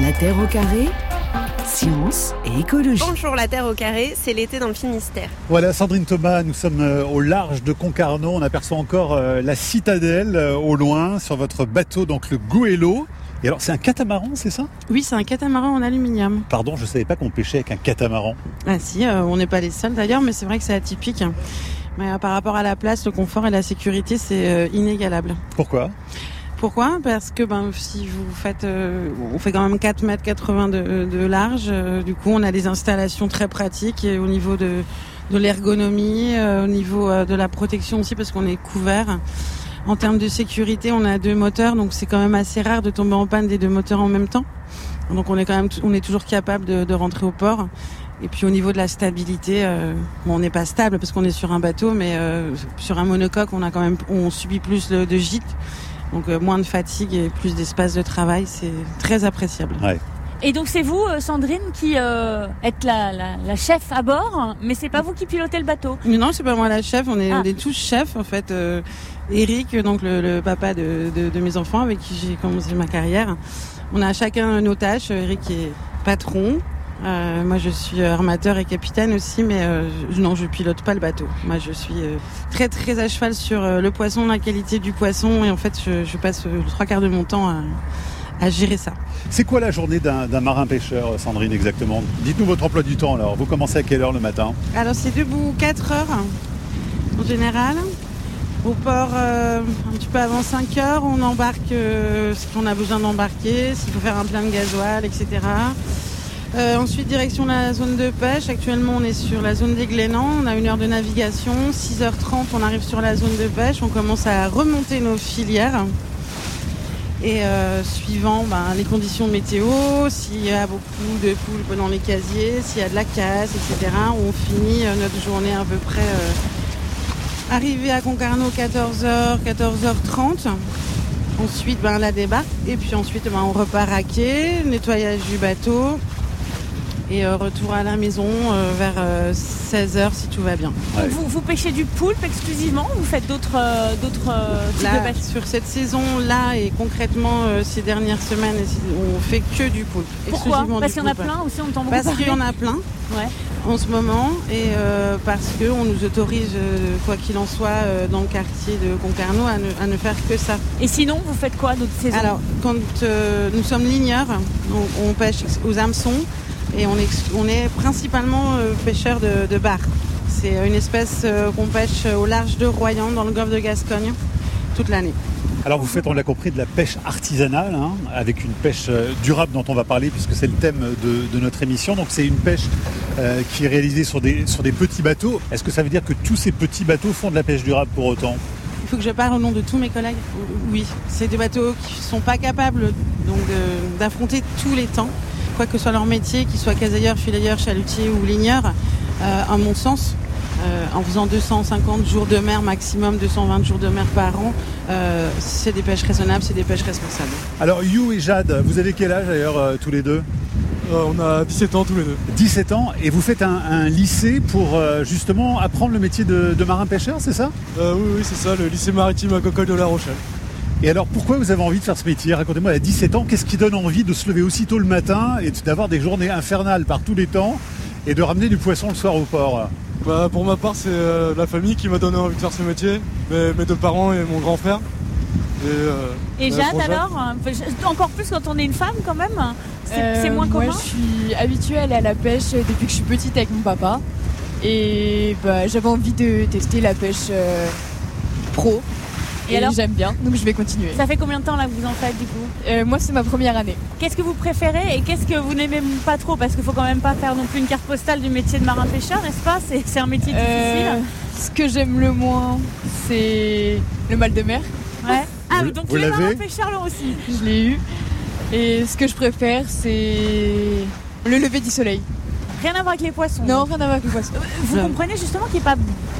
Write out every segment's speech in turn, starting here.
La Terre au carré, science et écologie. Bonjour la Terre au carré, c'est l'été dans le Finistère. Voilà, Sandrine Thomas, nous sommes euh, au large de Concarneau. On aperçoit encore euh, la citadelle euh, au loin sur votre bateau, donc le Goélo. Et alors, c'est un catamaran, c'est ça? Oui, c'est un catamaran en aluminium. Pardon, je savais pas qu'on pêchait avec un catamaran. Ah si, euh, on n'est pas les seuls d'ailleurs, mais c'est vrai que c'est atypique. Mais euh, par rapport à la place, le confort et la sécurité, c'est euh, inégalable. Pourquoi? Pourquoi? Parce que ben, si vous faites, euh, on fait quand même 4 mètres 80 de, large. euh, du coup, on a des installations très pratiques au niveau de, l'ergonomie, euh, au niveau euh, de la protection aussi, parce qu'on est couvert. En termes de sécurité, on a deux moteurs, donc c'est quand même assez rare de tomber en panne des deux moteurs en même temps. Donc on est quand même, on est toujours capable de, rentrer au port. Et puis au niveau de la stabilité, bon, on n'est pas stable parce qu'on est sur un bateau, mais sur un monocoque, on a quand même, on subit plus de, de gîtes, donc euh, moins de fatigue et plus d'espace de travail. C'est très appréciable. Et donc c'est vous, euh, Sandrine, qui euh, êtes la, la, la chef à bord, mais c'est pas vous qui pilotez le bateau. Mais non, c'est pas moi la chef. On est, Ah. on est tous chefs en fait. Euh, Eric, donc le, le papa de, de, de mes enfants, avec qui j'ai commencé ma carrière. On a chacun nos tâches. Eric est patron. Euh, moi, je suis armateur et capitaine aussi, mais euh, non, je pilote pas le bateau. Moi, je suis euh, très très à cheval sur euh, le poisson, la qualité du poisson, et en fait, je, je passe euh, trois quarts de mon temps à, à gérer ça. C'est quoi la journée d'un d'un marin pêcheur, Sandrine, exactement? Dites-nous votre emploi du temps alors. Vous commencez à quelle heure le matin? Alors, c'est debout 4 heures en général. Au port, euh, un petit peu avant 5 heures, on embarque euh, ce qu'on a besoin d'embarquer, s'il faut faire un plein de gasoil, etc. Euh, ensuite, direction la zone de pêche. Actuellement, on est sur la zone des Glénans. On a une heure de navigation. 6h30, on arrive sur la zone de pêche. On commence à remonter nos filières. Et euh, suivant ben, les conditions météo, s'il y a beaucoup de poules dans les casiers, s'il y a de la casse, etc., on finit euh, notre journée à peu près arrivé à Concarneau 14h, 14h30. Ensuite, ben, la débarque. Et puis ensuite, ben, on repart à quai, nettoyage du bateau. Et euh, retour à la maison euh, vers 16h si tout va bien. Ouais. Vous, vous pêchez du poulpe exclusivement ou vous faites d'autres euh, d'autres euh, types Là, de pêche sur cette saison-là et concrètement euh, ces dernières semaines, on fait que du poulpe. Pourquoi? Exclusivement Parce qu'il y en a plein aussi, on Parce qu'il y en a plein Ouais. en ce moment et euh, parce qu'on nous autorise, euh, quoi qu'il en soit, euh, dans le quartier de Concarneau à ne, à ne faire que ça. Et sinon, vous faites quoi d'autres saisons Alors, quand euh, nous sommes ligneurs, on, on pêche aux hameçons et on est, on est principalement euh, pêcheurs de, de bar. C'est une espèce euh, qu'on pêche au large de Royan, dans le golfe de Gascogne, toute l'année. Alors vous faites, on l'a compris, de la pêche artisanale, hein, avec une pêche euh, durable dont on va parler puisque c'est le thème de, de notre émission. Donc c'est une pêche euh, qui est réalisée sur des, sur des petits bateaux. Est-ce que ça veut dire que tous ces petits bateaux font de la pêche durable pour autant? Il faut que je parle au nom de tous mes collègues? Oui, c'est des bateaux qui ne sont pas capables donc, d'affronter tous les temps, quoi que soit leur métier, qu'ils soient casailleurs, filayeurs, chalutiers ou ligneurs, euh, à mon sens. euh, en faisant 250 jours de mer maximum, 220 jours de mer par an, euh, c'est des pêches raisonnables, c'est des pêches responsables. Alors You et Jade, vous avez quel âge d'ailleurs euh, tous les deux? Euh, on a 17 ans tous les deux. 17 ans et vous faites un, un lycée pour euh, justement apprendre le métier de, de marin-pêcheur, c'est ça? Euh, oui, oui, c'est ça, le lycée maritime à Cocolle de La Rochelle. Et alors pourquoi vous avez envie de faire ce métier? Racontez-moi, à 17 ans, qu'est-ce qui donne envie de se lever aussitôt le matin et d'avoir des journées infernales par tous les temps et de ramener du poisson le soir au port? Bah, pour ma part, c'est euh, la famille qui m'a donné envie de faire ce métier, mes, mes deux parents et mon grand frère. Et, euh, Et Jade alors je- Encore plus quand on est une femme quand même? C'est Euh, moins Moi, commun? je suis habituée à aller à la pêche depuis que je suis petite avec mon papa. Et bah, j'avais envie de tester la pêche euh, pro. Et j'aime bien, donc je vais continuer. Ça fait combien de temps là que vous en faites du coup Euh, moi, c'est ma première année. Qu'est-ce que vous préférez et qu'est-ce que vous n'aimez pas trop Parce qu'il faut quand même pas faire non plus une carte postale du métier de marin-pêcheur, n'est-ce pas C'est un métier Euh, difficile. ce que j'aime le moins, c'est le mal de mer. Ouais. Ah Vous- oui, donc vous tu es l'avez marin-pêcheur là aussi Je l'ai eu. Et ce que je préfère, c'est le lever du soleil. Rien à voir avec les poissons. Non, rien à voir avec le poisson. Vous Non. comprenez justement qu'il n'y ait pas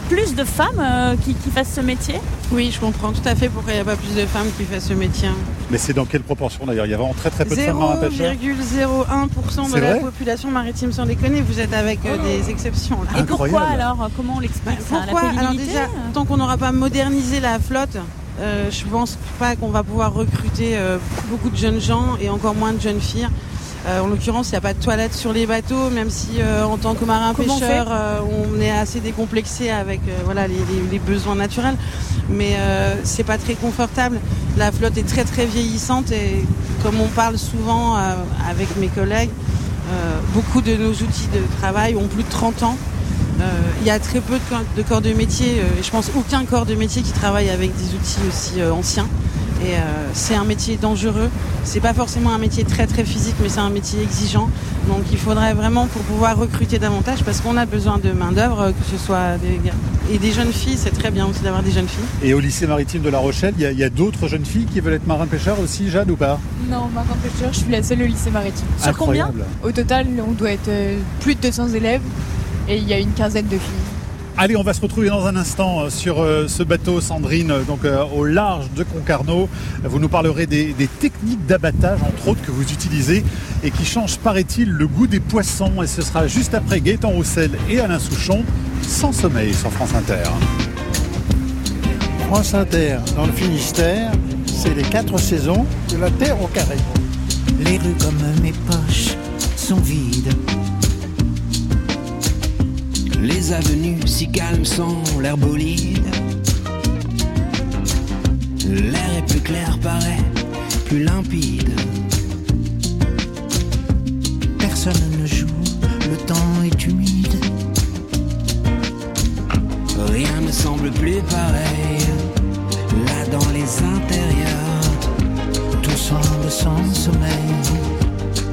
plus de femmes euh, qui, qui fassent ce métier? Oui, je comprends tout à fait pourquoi il n'y a pas plus de femmes qui font ce métier. Mais c'est dans quelle proportion d'ailleurs? Il y a vraiment très très peu de femmes marin-pêcheurs 0,01% de la vrai? population maritime sans déconner. Vous êtes avec euh, des exceptions là. Et pourquoi alors? Comment on l'explique ça La Pourquoi? Alors déjà, tant qu'on n'aura pas modernisé la flotte, euh, je pense pas qu'on va pouvoir recruter euh, beaucoup de jeunes gens et encore moins de jeunes filles. Euh, en l'occurrence, il n'y a pas de toilette sur les bateaux, même si euh, en tant que marin on pêcheur, fait euh, on est assez décomplexé avec euh, voilà les, les- les besoins naturels. Mais euh, c'est pas très confortable. La flotte est très très vieillissante et comme on parle souvent euh, avec mes collègues, euh, beaucoup de nos outils de travail ont plus de 30 ans. Euh, Il y a très peu de corps de, corps de métier, euh, et je pense aucun corps de métier qui travaille avec des outils aussi euh, anciens. Et euh, c'est un métier dangereux. C'est pas forcément un métier très très physique, mais c'est un métier exigeant. Donc il faudrait vraiment pour pouvoir recruter davantage, parce qu'on a besoin de main d'œuvre, que ce soit des gars et des jeunes filles. C'est très bien aussi d'avoir des jeunes filles. Et au lycée maritime de La Rochelle, il y a, d'autres jeunes filles qui veulent être marins-pêcheurs aussi, Jade, ou pas? Non, marin pêcheur, je suis la seule au lycée maritime. Sur combien? Au total, on doit être euh, plus de 200 élèves et il y a une quinzaine de filles. Allez, on va se retrouver dans un instant euh, sur euh, ce bateau Sandrine, euh, donc au large de Concarneau. Vous nous parlerez des, des techniques d'abattage, entre autres, que vous utilisez et qui changent, paraît-il, le goût des poissons. Et ce sera juste après Gaëtan Roussel et Alain Souchon, sans sommeil sur France Inter. France Inter, dans le Finistère, c'est les quatre saisons de la Terre au carré. Les rues comme mes poches sont vides. Les avenues si calmes sont l'air bolide. L'air est plus clair, paraît plus limpide. Personne ne joue, le temps est humide. Rien ne semble plus pareil. Là dans les intérieurs, Tout semble sans sommeil.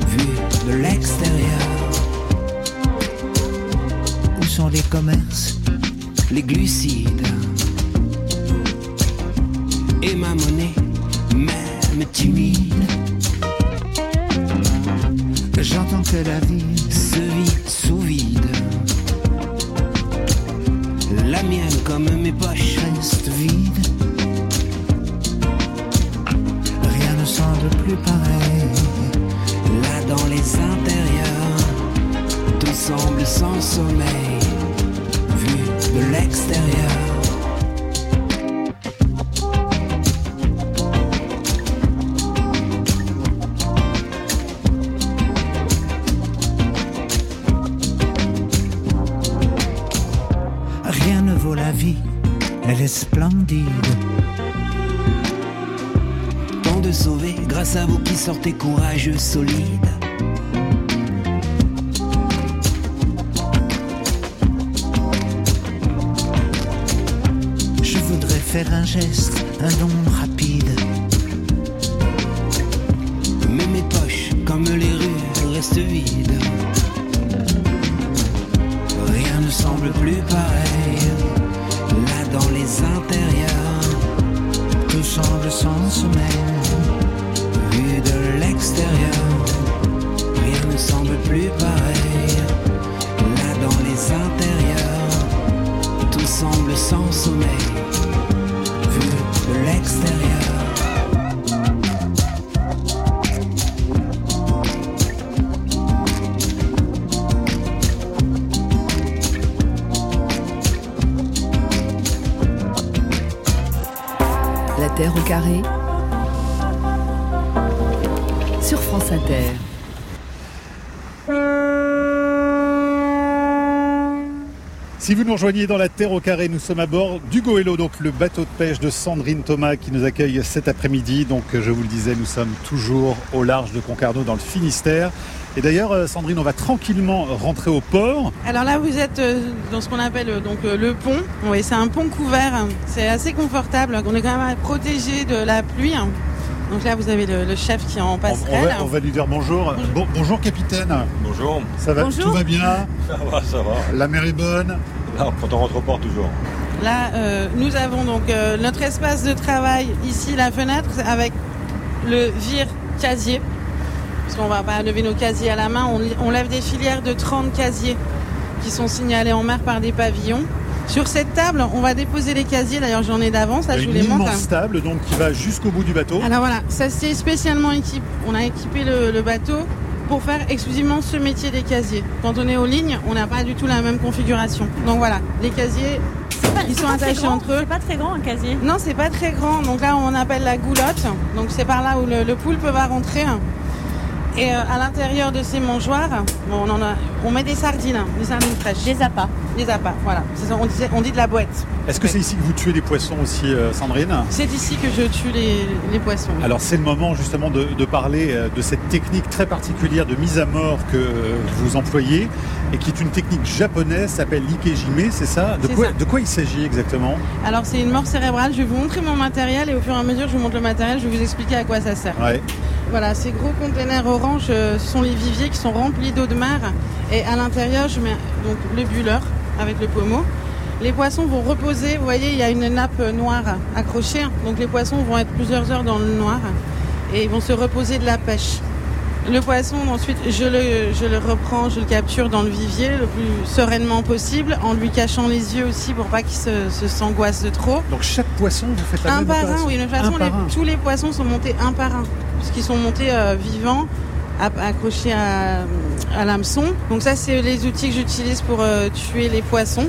vu de l'extérieur, les commerces les glucides. Et ma monnaie, même timide, J'entends que la vie se vit sous vide. La mienne comme mes poches reste vide. Rien ne semble plus pareil. Là dans les intérieurs, tout semble sans sommeil, de l'extérieur. Rien ne vaut la vie, elle est splendide. Tant de sauver grâce à vous qui sortez courageux, solides. Faire un geste, un don rapide. Mais mes poches, comme les rues, restent vides. Rien ne semble plus pareil. Là dans les intérieurs, Tout semble sans sommeil. vu de l'extérieur, rien ne semble plus pareil. Là dans les intérieurs, tout semble sans sommeil, de l'extérieur. La Terre au carré sur France Inter. Si vous nous rejoignez dans la Terre au carré, nous sommes à bord du Goélo, donc le bateau de pêche de Sandrine Thomas qui nous accueille cet après-midi. Donc je vous le disais, nous sommes toujours au large de Concarneau dans le Finistère. Et d'ailleurs, euh, Sandrine, on va tranquillement rentrer au port. Alors là, vous êtes euh, dans ce qu'on appelle euh, donc euh, le pont. Oui, c'est un pont couvert. C'est assez confortable. On est quand même protégé de la pluie. Donc là, vous avez le, le chef qui est en On, on passerelle. va, on va lui dire bonjour. Bon- bonjour capitaine. Bonjour. Ça va Bonjour. Tout va bien Ça va, ça va. La mer est bonne Là, quand on rentre au port, toujours. Là, euh, nous avons donc euh, notre espace de travail ici, la fenêtre, avec le vire casier. Parce qu'on va pas lever nos casiers à la main. On, on lève des filières de 30 casiers qui sont signalés en mer par des pavillons. Sur cette table, on va déposer les casiers. D'ailleurs, j'en ai d'avance. Là, je vous une les montre. immense table donc, qui va jusqu'au bout du bateau. Alors voilà, ça c'est spécialement équipé. On a équipé le, le bateau pour faire exclusivement ce métier des casiers. Quand on est aux lignes, on n'a pas du tout la même configuration. Donc voilà, les casiers, ils sont attachés grand, entre eux. C'est pas très grand un casier. Non, c'est pas très grand. Donc là, on appelle la goulotte. Donc c'est par là où le, le poulpe va rentrer. Et euh, à l'intérieur de ces mangeoires, bon, on, en a, on met des sardines, des sardines fraîches. Des appâts. Des appâts, voilà. On, disait- on dit de la boîte. Est-ce que c'est ici que vous tuez des poissons aussi, euh, Sandrine? C'est ici que je tue les, les poissons. Alors c'est le moment justement de, de parler euh, de cette technique très particulière de mise à mort que euh, vous employez et qui est une technique japonaise, s'appelle l'ikejime, c'est ça? De quoi, ça. de quoi il s'agit exactement? Alors c'est une mort cérébrale. Je vais vous montrer mon matériel et au fur et à mesure que je vous montre le matériel, je vais vous expliquer à quoi ça sert. Ouais. Voilà, ces gros containers orange, euh, sont les viviers qui sont remplis d'eau de mer. Et à l'intérieur, je mets donc le bulleur avec le pommeau. Les poissons vont reposer. Vous voyez, il y a une nappe noire accrochée. Donc les poissons vont être plusieurs heures dans le noir et ils vont se reposer de la pêche. Le poisson, ensuite, je le, je le reprends, je le capture dans le vivier le plus sereinement possible, en lui cachant les yeux aussi pour pas qu'il se, se s'angoisse de trop. Donc chaque poisson, vous faites la Un même par un, oui. De toute façon, les- tous les poissons sont montés un par un. Puisqu'ils sont montés euh, vivants, accrochés à, à l'hameçon. Donc ça, c'est les outils que j'utilise pour euh, tuer les poissons.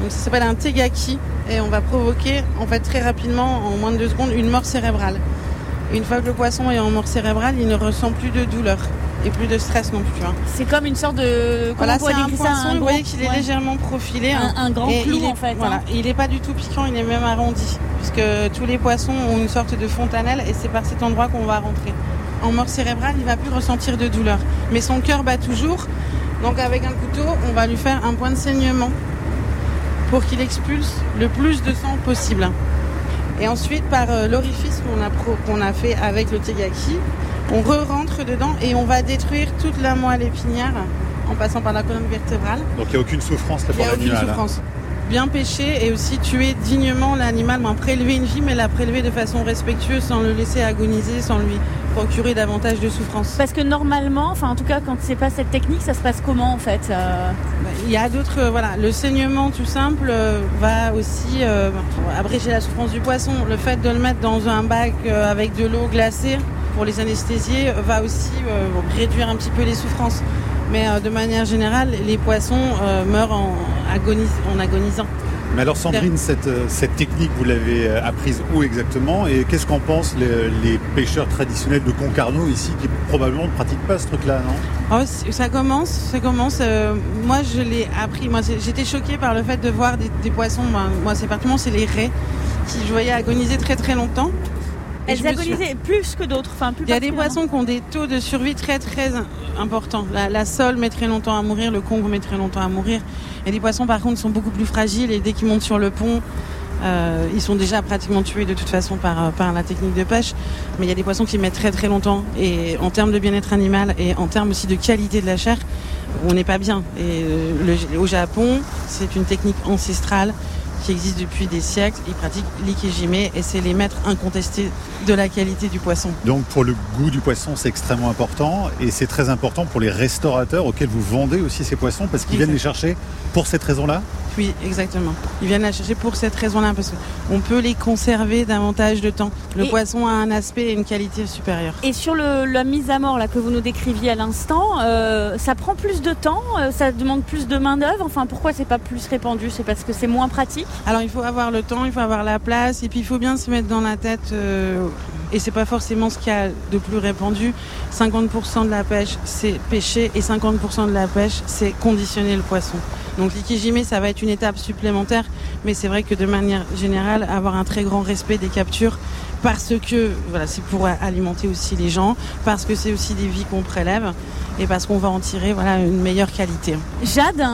Donc ça s'appelle un tegaki. Et on va provoquer, en fait, très rapidement, en moins de deux secondes, une mort cérébrale. Une fois que le poisson est en mort cérébrale, il ne ressent plus de douleur. Et plus de stress non plus. hein. C'est comme une sorte de. Comment Voilà, c'est un poisson, vous voyez qu'il est ouais. légèrement profilé. Un- hein. un grand Et clou, il est- en fait, Voilà, hein. il n'est pas du tout piquant, il est même arrondi. Puisque tous les poissons ont une sorte de fontanelle et c'est par cet endroit qu'on va rentrer. En mort cérébrale, il va plus ressentir de douleur. Mais son cœur bat toujours. Donc avec un couteau, on va lui faire un point de saignement pour qu'il expulse le plus de sang possible. Et ensuite, par euh, l'orifice qu'on a, a fait avec le tegaki, on re-rentre dedans et on va détruire toute la moelle épinière en passant par la colonne vertébrale. Donc il n'y a aucune souffrance là Il n'y pour a aucune hein. Bien pêcher et aussi tuer dignement l'animal, ben, prélever une vie, mais la prélever de façon respectueuse, sans le laisser agoniser, sans lui procurer davantage de souffrance. Parce que normalement, enfin en tout cas quand c'est pas cette technique, ça se passe comment en fait euh, Il y a d'autres, euh, voilà, le saignement tout simple euh, va aussi euh, abréger la souffrance du poisson. Le fait de le mettre dans un bac avec de l'eau glacée pour les anesthésier va aussi réduire un petit peu les souffrances. Mais euh, de manière générale, les poissons euh, meurent en, agonis- en agonisant. Mais alors Sandrine, cette, euh, cette technique, vous l'avez apprise où exactement Et qu'est-ce qu'en pensent les, les pêcheurs traditionnels de Concarneau ici qui probablement ne pratiquent pas ce truc-là, non? Oh, ça commence, ça commence. euh, moi, je l'ai appris. Moi, j'étais choquée par le fait de voir des, des poissons. moi, c'est particulièrement c'est les raies qui je voyais agoniser très très longtemps. Elles suis- agonisaient plus que d'autres, enfin plus Il y a des poissons qui ont des taux de survie très très importants. La, la sole met très longtemps à mourir, le congre met très longtemps à mourir. Et des poissons par contre sont beaucoup plus fragiles et dès qu'ils montent sur le pont, euh, ils sont déjà pratiquement tués de toute façon par, euh, par la technique de pêche. Mais il y a des poissons qui mettent très très longtemps. Et en termes de bien-être animal et en termes aussi de qualité de la chair, on n'est pas bien. Et euh, le- au Japon, c'est une technique ancestrale qui existe depuis des siècles. Ils pratiquent l'ikejime et c'est les maîtres incontestés de la qualité du poisson. Donc pour le goût du poisson, c'est extrêmement important et c'est très important pour les restaurateurs auxquels vous vendez aussi ces poissons parce qu'ils viennent les chercher pour cette raison-là? Oui, exactement. Ils viennent la chercher pour cette raison-là, parce qu'on peut les conserver davantage de temps. Le Et- poisson a un aspect et une qualité supérieure. Et sur le, la mise à mort là que vous nous décriviez à l'instant, euh, ça prend plus de temps, euh, ça demande plus de main d'œuvre. Enfin, pourquoi c'est pas plus répandu? C'est parce que c'est moins pratique? Alors il faut avoir le temps, il faut avoir la place, et puis il faut bien se mettre dans la tête, euh, et c'est pas forcément ce qu'il y a de plus répandu. 50% de la pêche, c'est pêcher, et 50% de la pêche, c'est conditionner le poisson. Donc l'ikijime, ça va être une étape supplémentaire, mais c'est vrai que de manière générale, avoir un très grand respect des captures, parce que voilà, c'est pour alimenter aussi les gens, parce que c'est aussi des vies qu'on prélève, et parce qu'on va en tirer voilà, une meilleure qualité. Jade,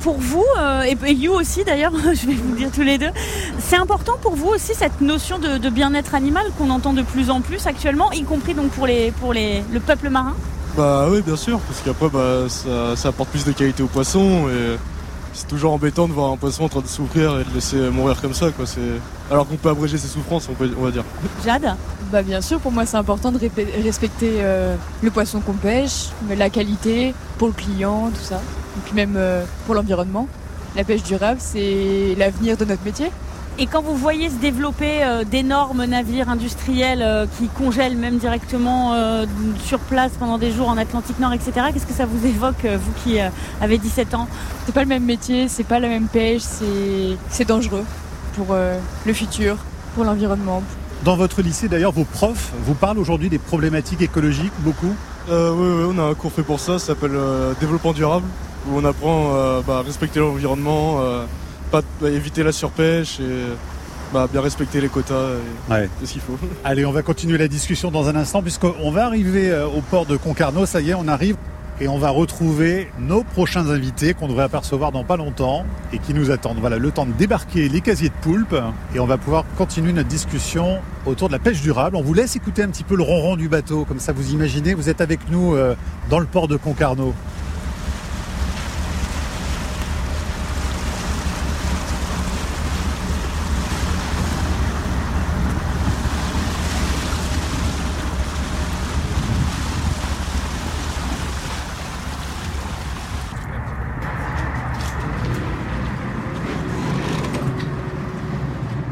pour vous, euh, et, You aussi d'ailleurs, je vais vous le dire tous les deux, c'est important pour vous aussi cette notion de, de bien-être animal qu'on entend de plus en plus actuellement, y compris donc pour, les, pour les, le peuple marin? Bah oui, bien sûr, parce qu'après, bah, ça, ça apporte plus de qualité au poisson et c'est toujours embêtant de voir un poisson en train de souffrir et de le laisser mourir comme ça, quoi. C'est... Alors qu'on peut abréger ses souffrances, on, peut, on va dire. Jade Bah bien sûr, pour moi c'est important de respecter euh, le poisson qu'on pêche, mais la qualité pour le client, tout ça. Et puis même euh, pour l'environnement. La pêche durable, c'est l'avenir de notre métier. Et quand vous voyez se développer euh, d'énormes navires industriels euh, qui congèlent même directement euh, sur place pendant des jours en Atlantique Nord, etc., qu'est-ce que ça vous évoque, euh, vous qui euh, avez 17 ans? C'est pas le même métier, c'est pas la même pêche, c'est, c'est dangereux pour euh, le futur, pour l'environnement. Dans votre lycée d'ailleurs, vos profs vous parlent aujourd'hui des problématiques écologiques beaucoup? Euh, oui, oui, on a un cours fait pour ça, ça s'appelle euh, développement durable, où on apprend euh, bah, à respecter l'environnement, euh, pas bah, éviter la surpêche et bah, bien respecter les quotas et, Ouais. ce qu'il faut. Allez, on va continuer la discussion dans un instant puisqu'on va arriver euh, au port de Concarneau. Ça y est, on arrive et on va retrouver nos prochains invités qu'on devrait apercevoir dans pas longtemps et qui nous attendent. Voilà, le temps de débarquer les casiers de poulpe et on va pouvoir continuer notre discussion autour de la pêche durable. On vous laisse écouter un petit peu le ronron du bateau, comme ça vous imaginez, vous êtes avec nous euh, dans le port de Concarneau.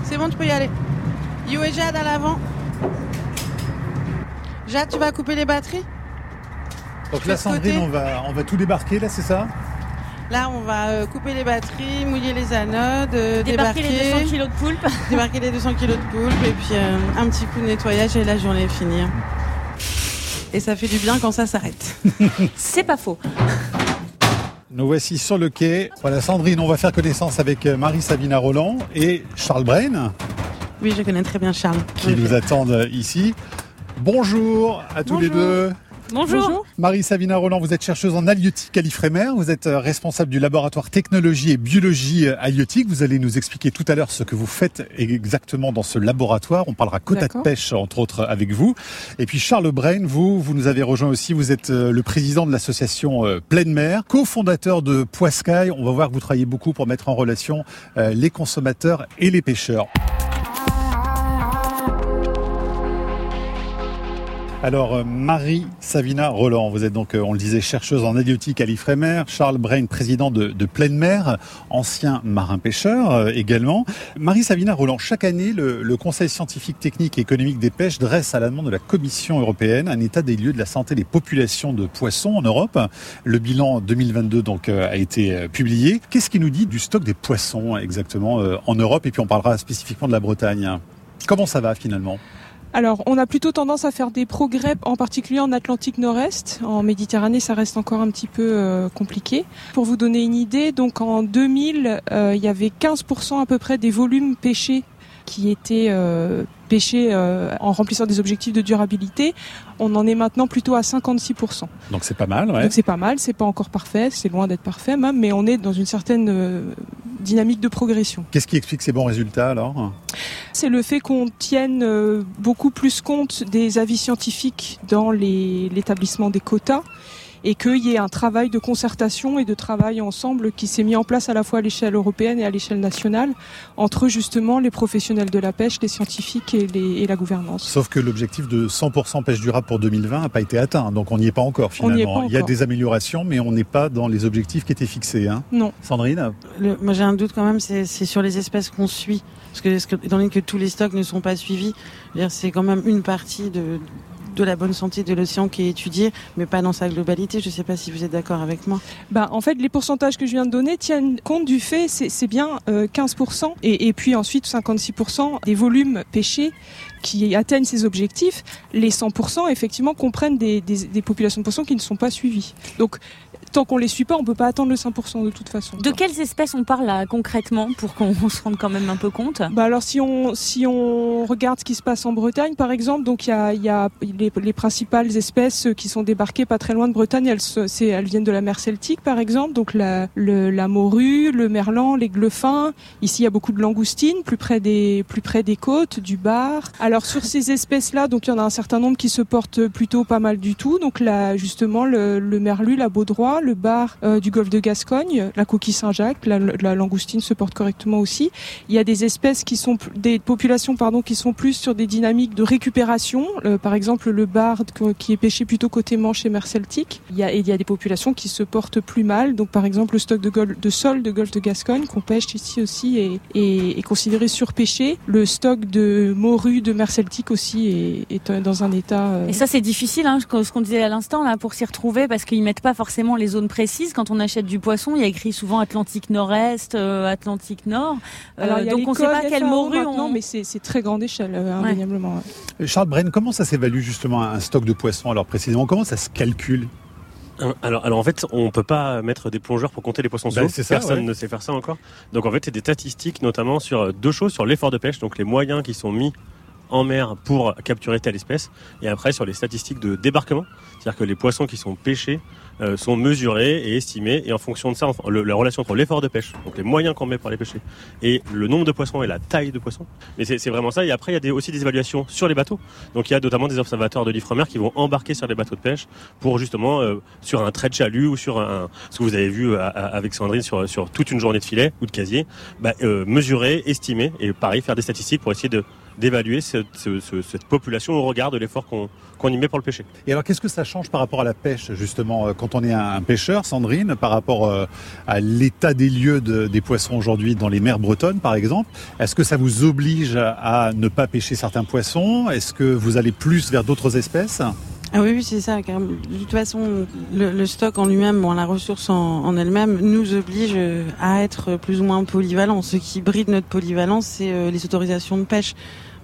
C'est bon, tu peux y aller. You et Jade à l'avant. Tu vas couper les batteries Donc là. Sandrine, on va, on va tout débarquer, là, c'est ça Là, on va euh, couper les batteries, mouiller les anodes, euh, Débarquer débarquer, les 200 kilos de poulpe. débarquer les 200 kilos de poulpe et puis euh, un petit coup de nettoyage et la journée est finie. Et ça fait du bien quand ça s'arrête. C'est pas faux. Nous voici sur le quai. Voilà, Sandrine, on va faire connaissance avec Marie-Sabina Roland et Charles Brain. Oui, je connais très bien Charles. qui nous attendent ici. Bonjour à tous les Bonjour. deux. Bonjour. Marie-Savina Roland, vous êtes chercheuse en halieutique à l'IFREMER. Vous êtes euh, responsable du laboratoire technologie et biologie euh, halieutique. Vous allez nous expliquer tout à l'heure ce que vous faites exactement dans ce laboratoire. On parlera quota de pêche, entre autres, avec vous. Et puis Charles Brain, vous, vous nous avez rejoint aussi. Vous êtes euh, le président de l'association Pleine Mer, cofondateur de Poiscaille. On va voir que vous travaillez beaucoup pour mettre en relation les consommateurs et les pêcheurs. Alors, euh, Marie Savina Roland, vous êtes donc, euh, on le disait, chercheuse en halieutique à l'IFREMER. Charles Brain, président de, de Pleine Mer, ancien marin-pêcheur euh, également. Marie Savina Roland, chaque année, le, Conseil scientifique, technique et économique des pêches dresse à la demande de la Commission européenne un état des lieux de la santé des populations de poissons en Europe. Le bilan 2022 donc a été publié. Qu'est-ce qui nous dit du stock des poissons exactement en Europe? Et puis on parlera spécifiquement de la Bretagne. Comment ça va finalement? Alors, on a plutôt tendance à faire des progrès, en particulier en Atlantique Nord-Est. En Méditerranée, ça reste encore un petit peu euh, compliqué. Pour vous donner une idée, donc en 2000, euh, il y avait 15% à peu près des volumes pêchés qui étaient euh, pêchés euh, en remplissant des objectifs de durabilité. On en est maintenant plutôt à 56%. Donc c'est pas mal, ouais. Donc c'est pas mal, c'est pas encore parfait, c'est loin d'être parfait même, mais on est dans une certaine euh, dynamique de progression. Qu'est-ce qui explique ces bons résultats alors? C'est le fait qu'on tienne euh, beaucoup plus compte des avis scientifiques dans l'établissement des quotas et qu'il y ait un travail de concertation et de travail ensemble qui s'est mis en place à la fois à l'échelle européenne et à l'échelle nationale entre justement les professionnels de la pêche, les scientifiques et, les- et la gouvernance. Sauf que l'objectif de 100% pêche durable pour 2020 n'a pas été atteint, donc on n'y est pas encore On n'y est finalement. pas Il y a encore. des améliorations, mais on n'est pas dans les objectifs qui étaient fixés. Hein. Non. Sandrine Le- moi j'ai un doute quand même, c'est sur les espèces qu'on suit. Parce que, étant donné que tous les stocks ne sont pas suivis, c'est quand même une partie de, de la bonne santé de l'océan qui est étudiée, mais pas dans sa globalité. Je ne sais pas si vous êtes d'accord avec moi. Bah, en fait, les pourcentages que je viens de donner tiennent compte du fait, c'est bien euh, 15%, et, et puis ensuite 56% des volumes pêchés qui atteignent ces objectifs. Les 100%, effectivement, comprennent des, des, des populations de poissons qui ne sont pas suivies. Donc, tant qu'on les suit pas, on peut pas attendre le 100% de toute façon. De quelles espèces on parle là concrètement pour qu'on se rende quand même un peu compte? Bah alors si on si on regarde ce qui se passe en Bretagne par exemple, donc il y a, y a les, les principales espèces qui sont débarquées pas très loin de Bretagne, elles, c'est- elles viennent de la mer Celtique par exemple, donc la, le, la morue, le merlan, les gleufins. Ici il y a beaucoup de langoustines, plus près des plus près des côtes, du bar. Alors sur ces espèces-là, donc il y en a un certain nombre qui se portent plutôt pas mal du tout. Donc là justement le, merlu, la baudroie, le bar euh, du golfe de Gascogne, la coquille Saint-Jacques, la, la langoustine se porte correctement aussi. Il y a des espèces qui sont des populations pardon qui sont plus sur des dynamiques de récupération. Euh, par exemple, le bar qui est pêché plutôt côté Manche et mer Celtique. Il y a et il y a des populations qui se portent plus mal. Donc par exemple, le stock de, sol de golfe de Gascogne qu'on pêche ici aussi est, est, est considéré surpêché. Le stock de morue de Celtique aussi est, est dans un état. euh, Et ça, c'est difficile, hein, ce qu'on disait à l'instant, là, pour s'y retrouver, parce qu'ils mettent pas forcément les zones précises. Quand on achète du poisson, il y a écrit souvent Atlantique Nord-Est, euh, Atlantique Nord. Euh, Alors, il y a donc on sait pas quelle morue maintenant, on... mais c'est très grande échelle, euh, indéniablement. ouais. Charles Bren, comment ça s'évalue justement un stock de poissons Alors précisément, comment ça se calcule? Alors, alors en fait, on peut pas mettre des plongeurs pour compter les poissons ça, Personne ouais. ne sait faire ça encore. Donc en fait, c'est des statistiques notamment sur deux choses, sur l'effort de pêche, donc les moyens qui sont mis en mer pour capturer telle espèce, et après sur les statistiques de débarquement, c'est-à-dire que les poissons qui sont pêchés euh, sont mesurés et estimés, et en fonction de ça, la relation entre l'effort de pêche, donc les moyens qu'on met pour les pêcher, et le nombre de poissons et la taille de poissons. Mais c'est vraiment ça. Et après, il y a aussi des évaluations sur les bateaux. Donc il y a notamment des observateurs de l'Ifremer qui vont embarquer sur les bateaux de pêche pour justement euh, sur un trait de chalut ou sur un ce que vous avez vu euh, avec Sandrine sur sur toute une journée de filet ou de casier, bah, euh, mesurer, estimer et pareil faire des statistiques pour essayer de d'évaluer ce- ce- ce- cette population au regard de l'effort qu'on qu'on y met pour le pêcher. Et alors, qu'est-ce que ça change par rapport à la pêche, justement, euh, quand on est un pêcheur, Sandrine, par rapport euh, à l'état des lieux de- des poissons aujourd'hui dans les mers bretonnes, par exemple? Est-ce que ça vous oblige à ne pas pêcher certains poissons? Est-ce que vous allez plus vers d'autres espèces? Ah oui, oui, c'est ça. car de toute façon, le, le stock en lui-même, bon, la ressource en, en elle-même, nous oblige euh, à être plus ou moins polyvalent. Ce qui bride notre polyvalence, c'est euh, les autorisations de pêche.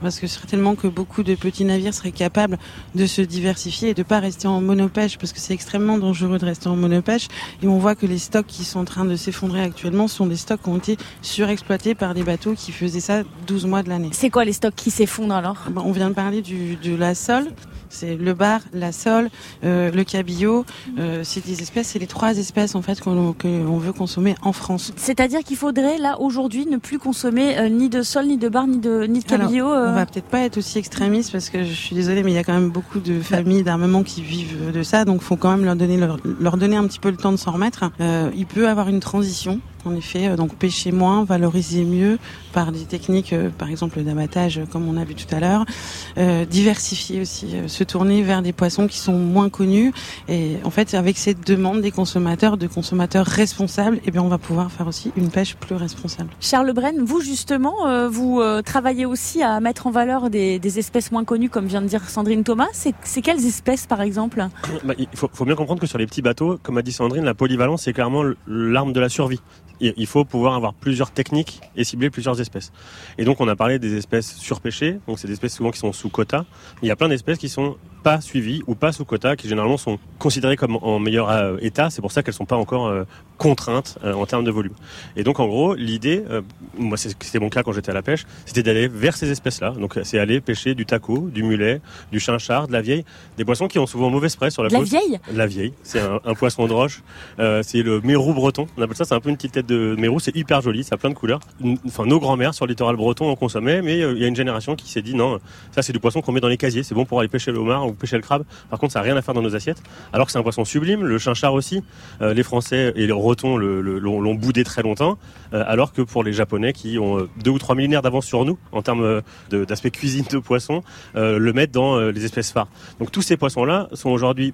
Parce que certainement que beaucoup de petits navires seraient capables de se diversifier et de pas rester en monopêche, parce que c'est extrêmement dangereux de rester en monopêche. Et on voit que les stocks qui sont en train de s'effondrer actuellement sont des stocks qui ont été surexploités par des bateaux qui faisaient ça 12 mois de l'année. C'est quoi les stocks qui s'effondrent alors? Ben, On vient de parler du, de la sole. C'est le bar, la sole, euh, le cabillaud. Euh, c'est des espèces, c'est les trois espèces en fait qu'on veut consommer en France. C'est-à-dire qu'il faudrait là aujourd'hui ne plus consommer euh, ni de sol, ni de bar, ni de ni de Alors, cabillaud. euh, On va peut-être pas être aussi extrémiste parce que je suis désolée, mais il y a quand même beaucoup de familles d'armement qui vivent de ça, donc faut quand même leur donner leur, leur donner un petit peu le temps de s'en remettre. Euh, il peut avoir une transition. En effet, euh, donc pêcher moins, valoriser mieux par des techniques, euh, par exemple d'abattage, euh, comme on a vu tout à l'heure, euh, diversifier aussi, euh, se tourner vers des poissons qui sont moins connus. Et en fait, avec cette demande des consommateurs, de consommateurs responsables, eh bien, on va pouvoir faire aussi une pêche plus responsable. Charles Bren, vous justement, euh, vous euh, travaillez aussi à mettre en valeur des, des espèces moins connues, comme vient de dire Sandrine Thomas. C'est quelles espèces, par exemple? Bah, il faut, faut bien comprendre que sur les petits bateaux, comme a dit Sandrine, la polyvalence c'est clairement l'arme de la survie. Il faut pouvoir avoir plusieurs techniques et cibler plusieurs espèces. Et donc on a parlé des espèces surpêchées, donc c'est des espèces souvent qui sont sous quota. Il y a plein d'espèces qui sont pas suivies ou pas sous quota, qui généralement sont considérées comme en meilleur euh, état. C'est pour ça qu'elles sont pas encore euh, contraintes euh, en termes de volume. Et donc en gros, l'idée, moi c'était mon cas quand j'étais à la pêche, c'était d'aller vers ces espèces-là. Donc c'est aller pêcher du taco, du mulet, du chinchard, de la vieille, des poissons qui ont souvent mauvaise presse sur la la côte. vieille? La vieille, c'est un, un poisson de roche. Euh, c'est le mérou breton. On appelle ça, c'est un peu une petite tête de mérou. C'est hyper joli, ça a plein de couleurs. Enfin, nos grands-mères sur le littoral breton en consommaient, mais euh, il y a une génération qui s'est dit non, ça c'est du poisson qu'on met dans les casiers. C'est bon pour aller pêcher le homard ou pêcher le crabe. Par contre, ça n'a rien à faire dans nos assiettes. Alors que c'est un poisson sublime. Le chinchard aussi. Euh, les Français et les Bretons l'ont boudé très longtemps. Euh, alors que pour les Japonais qui ont euh, deux ou trois millénaires d'avance sur nous en termes d'aspect cuisine de poisson, le mettent dans les espèces phares. Donc tous ces poissons-là sont aujourd'hui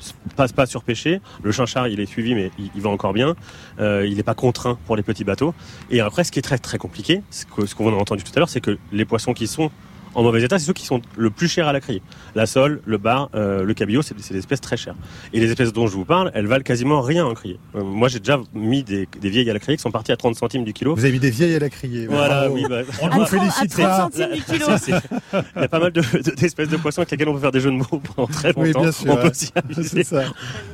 s- pas, surpêchés. Le chinchard, il est suivi, mais il, va encore bien. Il n'est pas contraint pour les petits bateaux. Et après, ce qui est très très compliqué, ce qu'on a entendu tout à l'heure, c'est que les poissons qui sont en mauvais état, c'est ceux qui sont le plus chers à la criée. La sole, le bar, euh, le cabillaud, c'est des espèces très chères. Et les espèces dont je vous parle, elles valent quasiment rien en criée. Euh, moi, j'ai déjà mis des, des vieilles à la criée qui sont parties à 30 centimes du kilo. Vous avez mis des vieilles à la criée. Voilà, Bravo. oui. bah- On vous félicite. À 30 centimes du kilo. C'est- c'est- Il y a pas mal de- de- d'espèces de, poissons avec lesquels on peut faire des jeux de mots pendant très longtemps. Oui, bien sûr, on peut ouais. s'y amuser. C'est ça.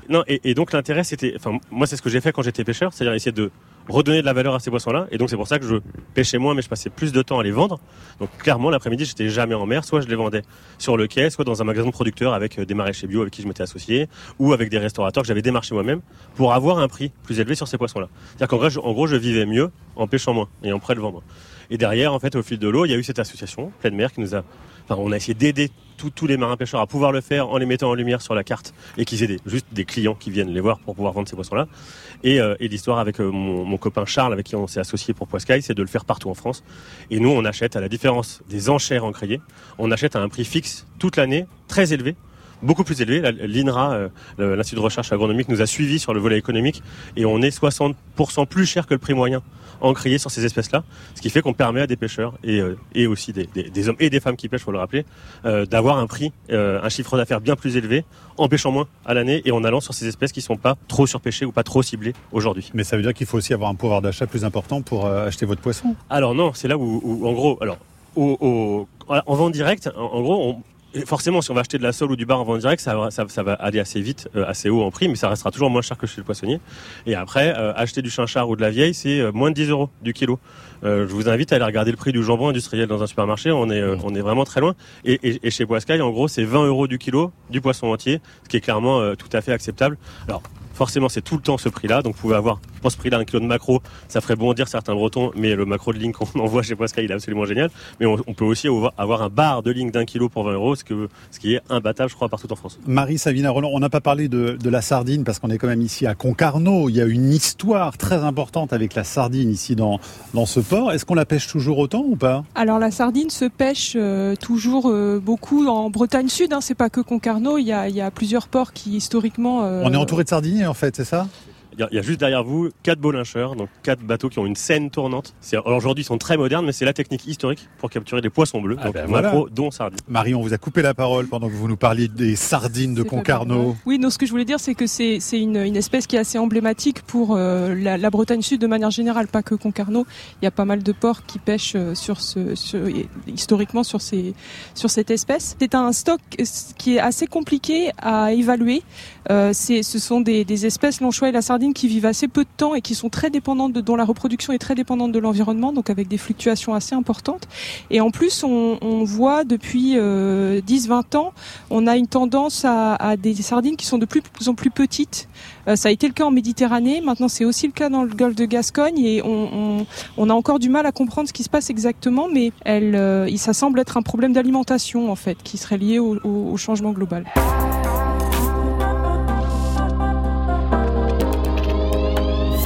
Non, et, et donc l'intérêt, c'était, enfin, moi, c'est ce que j'ai fait quand j'étais pêcheur, c'est-à-dire essayer de redonner de la valeur à ces poissons-là. Et donc c'est pour ça que je pêchais moins, mais je passais plus de temps à les vendre. Donc clairement, l'après-midi, j'étais jamais en mer. Soit je les vendais sur le quai, soit dans un magasin de producteurs avec euh, des maraîchers bio avec qui je m'étais associé, ou avec des restaurateurs que j'avais démarché moi-même pour avoir un prix plus élevé sur ces poissons-là. C'est-à-dire qu'en gros, gros, je vivais mieux en pêchant moins et en prêt de vendre. Et derrière, en fait, au fil de l'eau, il y a eu cette association, Pleine Mer, qui nous a, enfin, on a essayé d'aider tous- les marins pêcheurs à pouvoir le faire en les mettant en lumière sur la carte et qu'ils aient juste des clients qui viennent les voir pour pouvoir vendre ces poissons-là. Et, euh, et l'histoire avec euh, mon, copain Charles, avec qui on s'est associé pour Poiscaille, c'est de le faire partout en France. Et nous, on achète, à la différence des enchères en on achète à un prix fixe toute l'année, très élevé, beaucoup plus élevés. L'INRA, l'Institut de recherche agronomique, nous a suivis sur le volet économique et on est 60% plus cher que le prix moyen encrier sur ces espèces-là, ce qui fait qu'on permet à des pêcheurs et, euh, et aussi des, des, des, hommes et des femmes qui pêchent, faut le rappeler, euh, d'avoir un prix, euh, un chiffre d'affaires bien plus élevé en pêchant moins à l'année et en allant sur ces espèces qui sont pas trop surpêchées ou pas trop ciblées aujourd'hui. Mais ça veut dire qu'il faut aussi avoir un pouvoir d'achat plus important pour acheter votre poisson? Alors non, c'est là où, où, en gros, alors au, au, en vente directe, en, en gros, on, forcément, si on va acheter de la sole ou du bar en vente direct, ça, va, aller assez vite, euh, assez haut en prix, mais ça restera toujours moins cher que chez le poissonnier. Et après, euh, acheter du chinchard ou de la vieille, c'est euh, moins de 10 euros du kilo. je vous invite à aller regarder le prix du jambon industriel dans un supermarché. On est, on est vraiment très loin. Et, chez Boiscaille, en gros, c'est 20 euros du kilo du poisson entier, ce qui est clairement tout à fait acceptable. Alors, forcément, c'est tout le temps ce prix-là. Donc, vous pouvez avoir pour ce prix-là un kilo de macro. Ça ferait bondir certains bretons, mais le macro de ligne qu'on envoie chez Poisca, il est absolument génial. Mais on, peut aussi avoir un bar de ligne d'un kilo pour 20 euros, ce, que, ce qui est imbattable, je crois, partout en France. Marie Savina Roland, on n'a pas parlé de, de, la sardine parce qu'on est quand même ici à Concarneau. Il y a une histoire très importante avec la sardine ici dans, dans ce port. Est-ce qu'on la pêche toujours autant ou pas? Alors, la sardine se pêche euh, toujours euh, beaucoup en Bretagne Sud. Hein. C'est pas que Concarneau. Il y a, il y a plusieurs ports qui historiquement. Euh... On est entouré de sardiniers en fait, c'est ça? Il y, a juste derrière vous quatre beaux lyncheurs, donc quatre bateaux qui ont une scène tournante. Aujourd'hui, ils sont très modernes, mais c'est la technique historique pour capturer des poissons bleus, ah donc ben macro, dont sardines. Marie, on vous a coupé la parole pendant que vous nous parliez des sardines de Concarneau. Oui, non, ce que je voulais dire, c'est que c'est une, une, espèce qui est assez emblématique pour euh, la, la, Bretagne Sud de manière générale, pas que Concarneau. Il y a pas mal de ports qui pêchent euh, sur ce, sur, historiquement sur, ces, sur cette espèce. C'est un stock qui est assez compliqué à évaluer. Euh, ce sont des, des espèces, l'anchois et la sardine, qui vivent assez peu de temps et qui sont très dépendantes, dont la reproduction est très dépendante de l'environnement, donc avec des fluctuations assez importantes. Et en plus, on, voit depuis euh, 10-20 ans, on a une tendance à, des sardines qui sont de plus en plus petites. Euh, ça a été le cas en Méditerranée, maintenant c'est aussi le cas dans le golfe de Gascogne et on, a encore du mal à comprendre ce qui se passe exactement, mais euh, ça semble être un problème d'alimentation en fait, qui serait lié au changement global.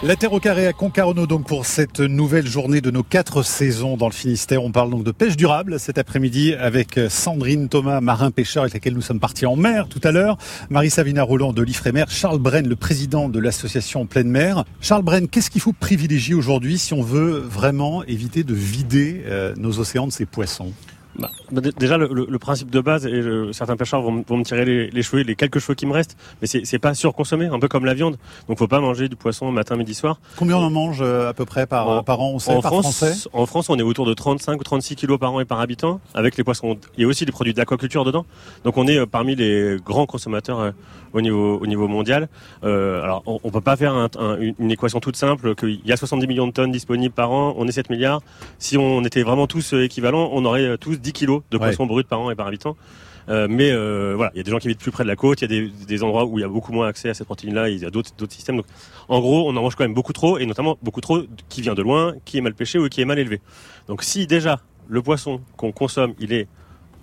La Terre au carré à Concarneau donc pour cette nouvelle journée de nos quatre saisons dans le Finistère. On parle donc de pêche durable cet après-midi avec Sandrine Thomas, marin pêcheur avec laquelle nous sommes partis en mer tout à l'heure. Marie Savina Roland de l'Ifremer, Charles Bren, le président de l'association Pleine Mer. Charles Bren, qu'est-ce qu'il faut privilégier aujourd'hui si on veut vraiment éviter de vider euh, nos océans de ces poissons? Bah, bah déjà, le, le, principe de base, et certains pêcheurs vont, vont me tirer les, les, cheveux, les quelques cheveux qui me restent, mais c'est pas surconsommé, un peu comme la viande. Donc, faut pas manger du poisson matin, midi, soir. Combien on en mange euh, à peu près par, en, par an, on sait, en par France, français? En France, on est autour de 35 ou 36 kilos par an et par habitant, avec les poissons. Il y a aussi des produits d'aquaculture dedans. Donc, on est euh, parmi les grands consommateurs euh, au niveau au niveau mondial. Euh, alors, on, on peut pas faire un, un, une équation toute simple qu'il y a 70 millions de tonnes disponibles par an, on est 7 milliards. Si on était vraiment tous équivalents, on aurait tous 10 kilos de poissons ouais. bruts par an et par habitant. Euh, mais euh, voilà, il y a des gens qui habitent plus près de la côte, il y a des, des, endroits où il y a beaucoup moins accès à cette protéine-là, il y a d'autres systèmes. Donc, en gros, on en mange quand même beaucoup trop, et notamment beaucoup trop qui vient de loin, qui est mal pêché ou qui est mal élevé. Donc, si déjà le poisson qu'on consomme, il est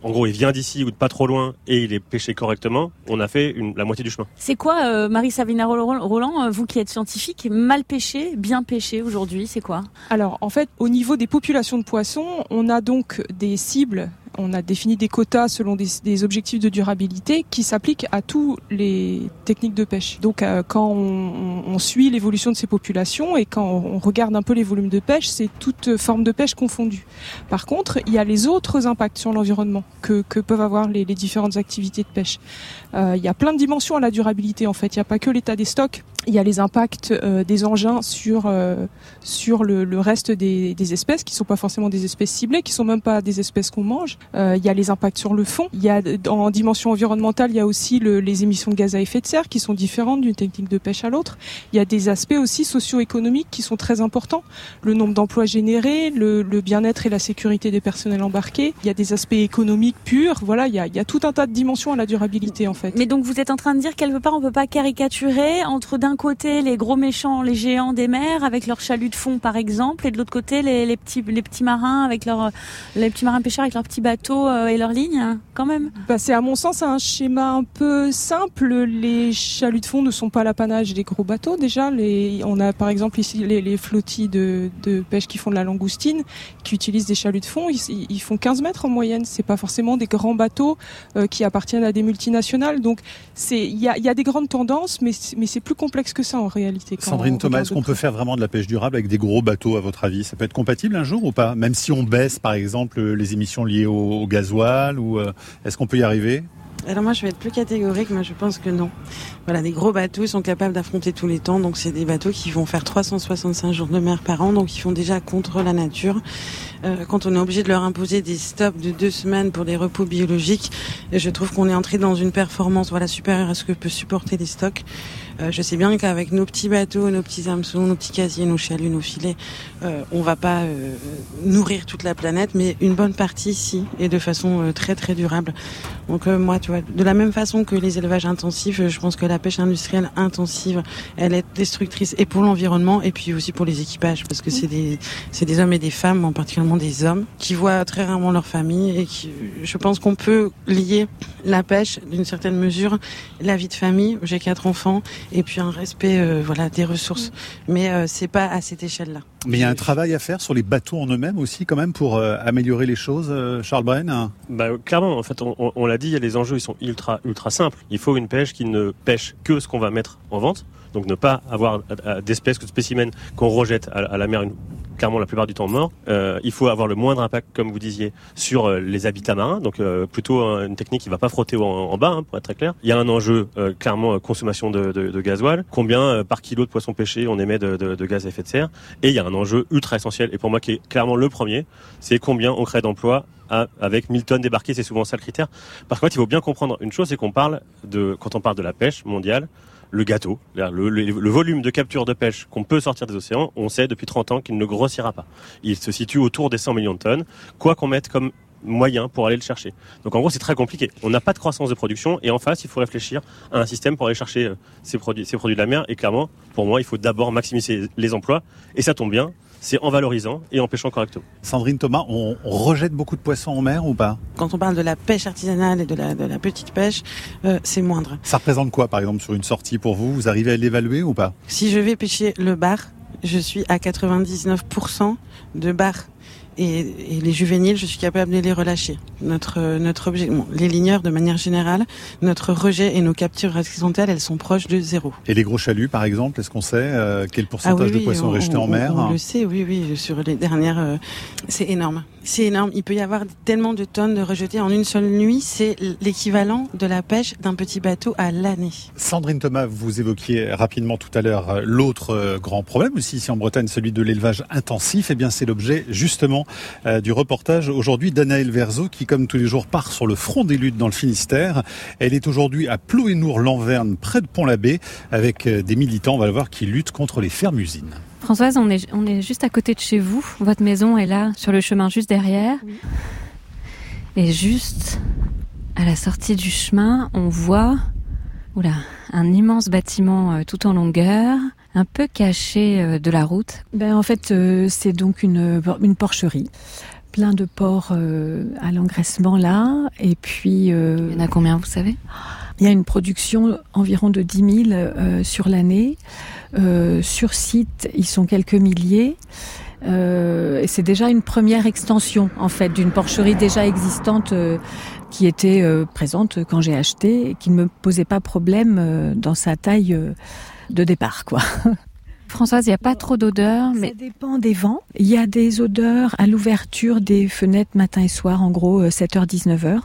en gros, il vient d'ici ou de pas trop loin et il est pêché correctement, on a fait une, la moitié du chemin. C'est quoi, euh, Marie Savina Roland, vous qui êtes scientifique, mal pêché, bien pêché aujourd'hui, c'est quoi? Alors, en fait, au niveau des populations de poissons, on a donc des cibles on a défini des quotas selon des, objectifs de durabilité qui s'appliquent à tous les techniques de pêche. Donc euh, quand on, suit l'évolution de ces populations et quand on regarde un peu les volumes de pêche, c'est toute forme de pêche confondue. Par contre, il y a les autres impacts sur l'environnement que, peuvent avoir les, les, différentes activités de pêche. Euh, il y a plein de dimensions à la durabilité en fait. Il n'y a pas que l'état des stocks. Il y a les impacts euh, des engins sur euh, sur le, reste des, espèces qui sont pas forcément des espèces ciblées, qui sont même pas des espèces qu'on mange. Euh, il y a les impacts sur le fond. Il y a en dimension environnementale, il y a aussi le, les émissions de gaz à effet de serre qui sont différentes d'une technique de pêche à l'autre. Il y a des aspects aussi socio-économiques qui sont très importants. Le nombre d'emplois générés, le, bien-être et la sécurité des personnels embarqués. Il y a des aspects économiques purs. Voilà, il y a, il y a tout un tas de dimensions à la durabilité en fait. Mais donc vous êtes en train de dire quelque part on peut pas caricaturer entre d'un côté les gros méchants, les géants des mers avec leurs chaluts de fond par exemple, et de l'autre côté les, petits marins avec leurs petits marins pêcheurs avec leurs petits bateaux euh, et leurs lignes, hein, quand même. Bah, c'est à mon sens un schéma un peu simple. Les chaluts de fond ne sont pas l'apanage des gros bateaux déjà. On a par exemple ici les, les flottilles de, pêche qui font de la langoustine, qui utilisent des chaluts de fond. Ils, font 15 mètres en moyenne. C'est pas forcément des grands bateaux euh, qui appartiennent à des multinationales. Donc il y a, des grandes tendances, mais c'est plus complexe que ça en réalité. Sandrine Thomas, est-ce qu'on peut faire vraiment de la pêche durable avec des gros bateaux à votre avis? Ça peut être compatible un jour ou pas? Même si on baisse par exemple les émissions liées au, au gasoil ou euh, est-ce qu'on peut y arriver? Alors moi je vais être plus catégorique, moi je pense que non. Voilà, les gros bateaux sont capables d'affronter tous les temps, donc c'est des bateaux qui vont faire 365 jours de mer par an, donc ils font déjà contre la nature. Euh, quand on est obligé de leur imposer des stops de deux semaines pour des repos biologiques, je trouve qu'on est entré dans une performance voilà supérieure à ce que peut supporter les stocks. Euh, je sais bien qu'avec nos petits bateaux, nos petits hameçons, nos petits casiers, nos chaluts, nos filets, euh, on va pas euh, nourrir toute la planète, mais une bonne partie, si, et de façon euh, très très durable. Donc euh, moi, tu vois, de la même façon que les élevages intensifs, je pense que la pêche industrielle intensive, elle est destructrice et pour l'environnement et puis aussi pour les équipages, parce que c'est des c'est des hommes et des femmes, en particulièrement des hommes, qui voient très rarement leur famille et qui, je pense qu'on peut lier la pêche d'une certaine mesure, la vie de famille. J'ai quatre enfants et puis un respect euh, voilà des ressources. Mais euh, c'est pas à cette échelle-là. Mais il y a un travail à faire sur les bateaux en eux-mêmes aussi quand même pour euh, améliorer les choses, euh, Charles Bren? Bah clairement, en fait, on, on, on l'a dit, les enjeux ils sont ultra ultra simples. Il faut une pêche qui ne pêche que ce qu'on va mettre en vente. Donc ne pas avoir d'espèces que de spécimens qu'on rejette à, à la mer une clairement la plupart du temps mort. Euh, il faut avoir le moindre impact, comme vous disiez, sur euh, les habitats marins. Donc euh, plutôt une technique qui va pas frotter en, bas, hein, pour être très clair. Il y a un enjeu clairement consommation de, gasoil. Combien par kilo de poisson pêché on émet de, de, gaz à effet de serre. Et il y a un enjeu ultra essentiel et pour moi qui est clairement le premier, c'est combien on crée d'emplois avec 1000 tonnes débarquées, c'est souvent ça le critère. Par contre, il faut bien comprendre une chose, c'est qu'on parle de, quand on parle de la pêche mondiale, le gâteau, le, volume de capture de pêche qu'on peut sortir des océans, on sait depuis 30 ans qu'il ne grossira pas. Il se situe autour des 100 millions de tonnes, quoi qu'on mette comme moyen pour aller le chercher. Donc en gros, c'est très compliqué. On n'a pas de croissance de production et en face, il faut réfléchir à un système pour aller chercher ces produits, ces produits de la mer. Et clairement, pour moi, il faut d'abord maximiser les emplois. Et ça tombe bien, c'est en valorisant et en pêchant correctement. Sandrine Thomas, on, on, rejette beaucoup de poissons en mer ou pas? Quand on parle de la pêche artisanale et de la, de la petite pêche, euh, c'est moindre. Ça représente quoi, par exemple, sur une sortie pour vous? Vous arrivez à l'évaluer ou pas? Si je vais pêcher le bar, je suis à 99% de bar et, et, les juvéniles, je suis capable de les relâcher. Notre notre objet, bon, les ligneurs de manière générale, notre rejet et nos captures accidentelles, elles sont proches de zéro. Et les gros chaluts, par exemple, est-ce qu'on sait euh, quel pourcentage ah oui, de poissons on, rejetés on, en mer On le sait, oui, oui. Sur les dernières, euh, c'est énorme. C'est énorme. Il peut y avoir tellement de tonnes de rejetés en une seule nuit. C'est l'équivalent de la pêche d'un petit bateau à l'année. Sandrine Thomas, vous évoquiez rapidement tout à l'heure l'autre grand problème aussi ici en Bretagne, celui de l'élevage intensif. Eh bien, c'est l'objet justement euh, du reportage aujourd'hui d'Anaël Verzo qui, comme tous les jours, part sur le front des luttes dans le Finistère. Elle est aujourd'hui à Plouénour-Lanverne, près de Pont-l'Abbé, avec euh, des militants, on va le voir, qui luttent contre les fermes-usines. Françoise, on est, on est juste à côté de chez vous. Votre maison est là, sur le chemin juste derrière. Oui. Et juste à la sortie du chemin, on voit oula, un immense bâtiment euh, tout en longueur, un peu caché euh, de la route. Ben, en fait, euh, c'est donc une, une porcherie. Plein de porcs euh, à l'engraissement là. Et puis. Il y en a combien, vous savez? Il y a une production environ de 10 000 sur l'année. Sur site, ils sont quelques milliers. Euh, et c'est déjà une première extension en fait d'une porcherie déjà existante euh, qui était euh, présente quand j'ai acheté et qui ne me posait pas problème euh, dans sa taille euh, de départ quoi. Françoise, il n'y a pas trop d'odeurs, mais ça dépend des vents. Il y a des odeurs à l'ouverture des fenêtres matin et soir, en gros 7h 19h.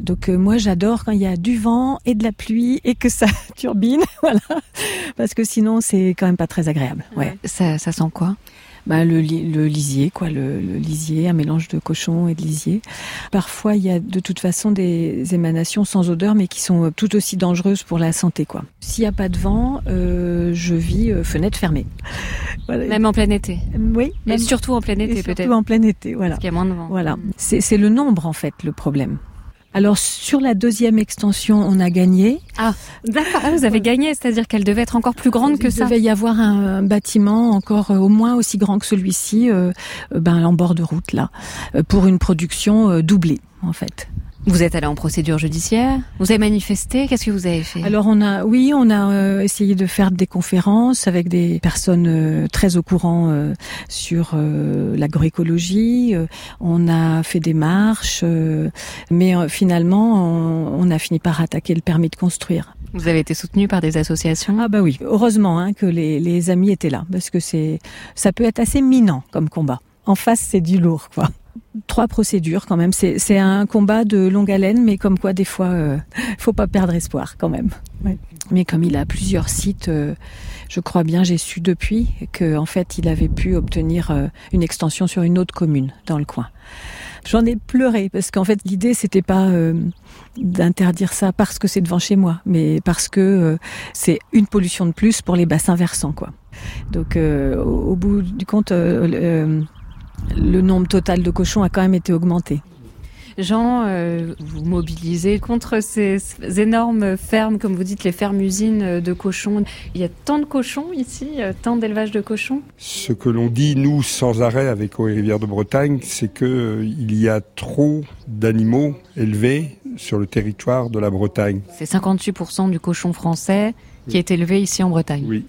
Donc moi j'adore quand il y a du vent et de la pluie et que ça turbine, voilà, parce que sinon c'est quand même pas très agréable. Ouais. Ça, ça sent quoi? Bah, le, le, lisier, quoi, le, le, lisier, un mélange de cochon et de lisier. Parfois, il y a de toute façon des émanations sans odeur, mais qui sont tout aussi dangereuses pour la santé, quoi. S'il n'y a pas de vent, euh, je vis euh, fenêtre fermée. Voilà. Même en plein été. Oui. Même et surtout en plein été, peut-être. Surtout en plein été, voilà. Parce qu'il y a moins de vent. Voilà. C'est le nombre, en fait, le problème. Alors sur la deuxième extension, on a gagné. Ah, d'accord. Ah, vous avez gagné, c'est-à-dire qu'elle devait être encore plus grande que ça. Il devait y avoir un, bâtiment encore euh, au moins aussi grand que celui-ci, euh, euh, ben, en bord de route là, pour une production doublée en fait. Vous êtes allé en procédure judiciaire? Vous avez manifesté? Qu'est-ce que vous avez fait? Alors on a, oui, on a euh, essayé de faire des conférences avec des personnes euh, très au courant euh, sur l'agroécologie. on a fait des marches, mais finalement on, on, a fini par attaquer le permis de construire. Vous avez été soutenu par des associations? Ah bah oui, heureusement hein, que les, les amis étaient là, parce que c'est, ça peut être assez minant comme combat. En face, c'est du lourd, quoi trois procédures quand même. C'est un combat de longue haleine, mais comme quoi des fois, euh, faut pas perdre espoir quand même. Mais comme il a plusieurs sites, euh, je crois bien, j'ai su depuis qu'en en fait, il avait pu obtenir euh, une extension sur une autre commune dans le coin. J'en ai pleuré parce qu'en fait, l'idée c'était pas euh, d'interdire ça parce que c'est devant chez moi, mais parce que c'est une pollution de plus pour les bassins versants, quoi. Donc, au, au, bout du compte le nombre total de cochons a quand même été augmenté. Jean, euh, vous mobilisez contre ces énormes fermes, comme vous dites, les fermes-usines de cochons. Il y a tant de cochons ici, euh, tant d'élevage de cochons? Ce que l'on dit, nous, sans arrêt avec les rivières de Bretagne, c'est qu'il euh, y a trop d'animaux élevés sur le territoire de la Bretagne. C'est 58% du cochon français qui est élevé ici en Bretagne. Oui.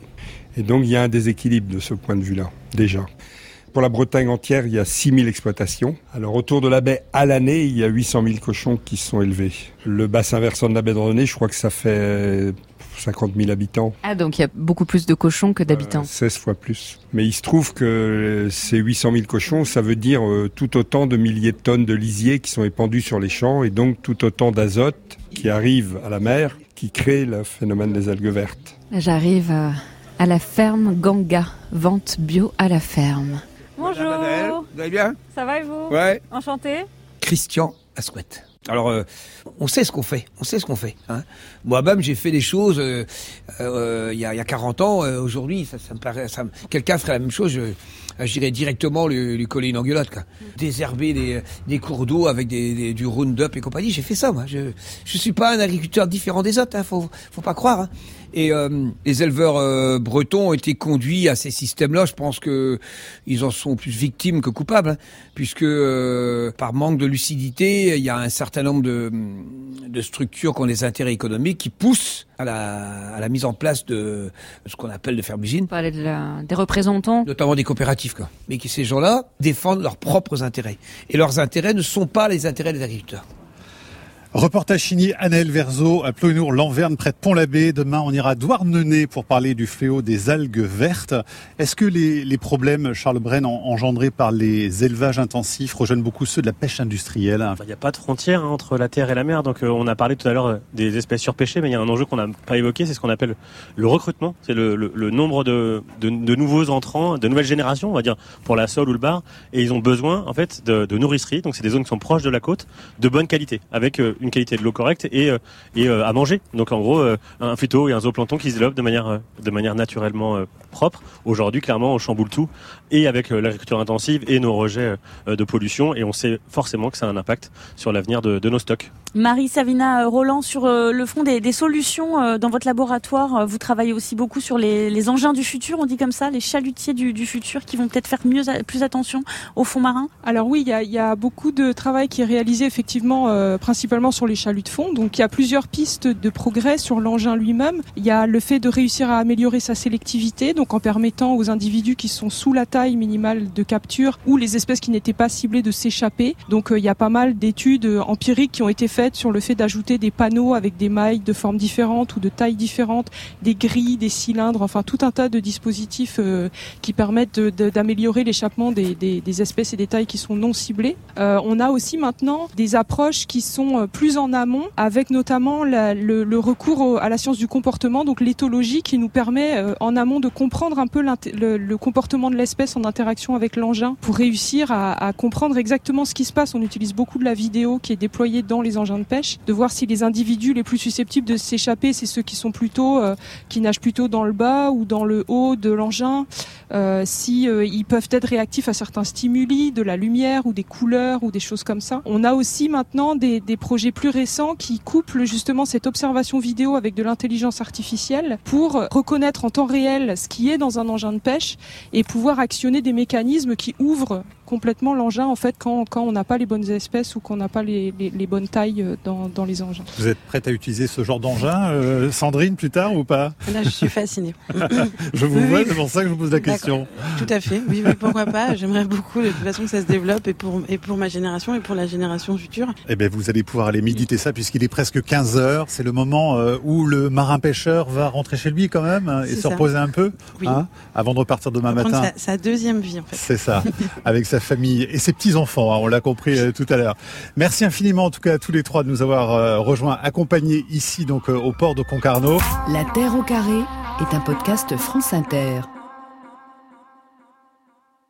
Et donc il y a un déséquilibre de ce point de vue-là, déjà. Pour la Bretagne entière, il y a 6000 exploitations. Alors autour de la baie, à l'année, il y a 800 000 cochons qui sont élevés. Le bassin versant de la baie de René, je crois que ça fait 50 000 habitants. Ah, donc il y a beaucoup plus de cochons que d'habitants. 16 euh, fois plus. Mais il se trouve que ces 800 000 cochons, ça veut dire euh, tout autant de milliers de tonnes de lisier qui sont épandus sur les champs et donc tout autant d'azote qui arrive à la mer, qui crée le phénomène des algues vertes. J'arrive euh, à la ferme Ganga, vente bio à la ferme. Bonjour. Vous allez bien? Ça va et vous? Ouais. Enchanté. Christian Asquette. Alors, euh, on sait ce qu'on fait, on sait ce qu'on fait. Hein. Moi-même, j'ai fait des choses euh, euh, il y, a, y, a, 40 ans. Aujourd'hui, ça, ça, me paraît, ça, quelqu'un ferait la même chose. Je, j'irais directement lui, lui, coller une engueulade. Quoi. Désherber des, des cours d'eau avec des, des, du Roundup et compagnie. J'ai fait ça, moi. Je, je suis pas un agriculteur différent des autres. Hein, faut, faut pas croire. Hein. Et euh, les éleveurs euh, bretons ont été conduits à ces systèmes-là. Je pense que ils en sont plus victimes que coupables, hein, puisque euh, par manque de lucidité, il y a un certain nombre de, de structures qui ont des intérêts économiques qui poussent à la, à la mise en place de ce qu'on appelle de ferme usine. Parler de la, des représentants, notamment des coopératives, quoi. Mais qui ces gens-là défendent leurs propres intérêts, et leurs intérêts ne sont pas les intérêts des agriculteurs. Reportage signé Annel Verzo à Ploynour, Lanverne, près de Pont-l'Abbé. Demain, on ira à Douarnenez pour parler du fléau des algues vertes. Est-ce que les, les, problèmes, Charles Bren, engendrés par les élevages intensifs rejoignent beaucoup ceux de la pêche industrielle Il n'y a pas de frontière hein, entre la terre et la mer. Donc, euh, on a parlé tout à l'heure euh, des espèces surpêchées, mais il y a un enjeu qu'on n'a pas évoqué, c'est ce qu'on appelle le recrutement. C'est le, nombre de, de, nouveaux entrants, de nouvelles générations, on va dire, pour la sole ou le bar. Et ils ont besoin, en fait, de, nourricerie. Donc, c'est des zones qui sont proches de la côte, de bonne qualité, avec euh, une qualité de l'eau correcte et, euh, et euh, à manger. Donc en gros, euh, un phyto et un zooplancton qui se développent de manière, de manière naturellement propre. Aujourd'hui, clairement, on chamboule tout et avec l'agriculture intensive et nos rejets de pollution et on sait forcément que ça a un impact sur l'avenir de, de nos stocks. Marie Savina Roland, sur le fond des, solutions dans votre laboratoire, vous travaillez aussi beaucoup sur les, engins du futur, on dit comme ça, les chalutiers du, futur qui vont peut-être faire plus attention au fond marin? Alors oui, il y a, beaucoup de travail qui est réalisé effectivement euh, principalement sur les chaluts de fond. Donc il y a plusieurs pistes de progrès sur l'engin lui-même. Il y a le fait de réussir à améliorer sa sélectivité, donc en permettant aux individus qui sont sous la taille minimale de capture ou les espèces qui n'étaient pas ciblées de s'échapper. Donc euh, il y a pas mal d'études empiriques qui ont été faites sur le fait d'ajouter des panneaux avec des mailles de formes différentes ou de tailles différentes, des grilles, des cylindres, enfin tout un tas de dispositifs euh, qui permettent d'améliorer l'échappement des, espèces et des tailles qui sont non ciblées. Euh, on a aussi maintenant des approches qui sont euh, plus en amont, avec notamment le, recours à la science du comportement, donc l'éthologie, qui nous permet en amont de comprendre un peu le, comportement de l'espèce en interaction avec l'engin pour réussir à comprendre exactement ce qui se passe. On utilise beaucoup de la vidéo qui est déployée dans les engins de pêche, de voir si les individus les plus susceptibles de s'échapper, c'est ceux qui sont plutôt, euh, qui nagent plutôt dans le bas ou dans le haut de l'engin. euh, si euh, ils peuvent être réactifs à certains stimuli, de la lumière ou des couleurs ou des choses comme ça. On a aussi maintenant des, des projets plus récents qui couplent justement cette observation vidéo avec de l'intelligence artificielle pour reconnaître en temps réel ce qui est dans un engin de pêche et pouvoir actionner des mécanismes qui ouvrent complètement l'engin en fait quand, quand on n'a pas les bonnes espèces ou qu'on n'a pas les, les, les, bonnes tailles euh, dans, dans, les engins. Vous êtes prête à utiliser ce genre d'engin, euh, Sandrine, plus tard ou pas? Là, je suis fascinée. je vous vois, c'est pour ça que je vous pose la question. Tout à fait, oui, oui pourquoi pas? J'aimerais beaucoup de toute façon que ça se développe et pour, et pour ma génération et pour la génération future. Eh bien, vous allez pouvoir aller méditer ça puisqu'il est presque 15 heures. C'est le moment euh, où le marin pêcheur va rentrer chez lui quand même et se ça. reposer un peu oui. hein, avant de repartir demain matin. Sa, sa, deuxième vie en fait. C'est ça, avec famille et ses petits-enfants, hein, on l'a compris euh, tout à l'heure. Merci infiniment en tout cas à tous les trois de nous avoir euh, rejoints, accompagnés ici donc euh, au port de Concarneau. La Terre au carré est un podcast France Inter.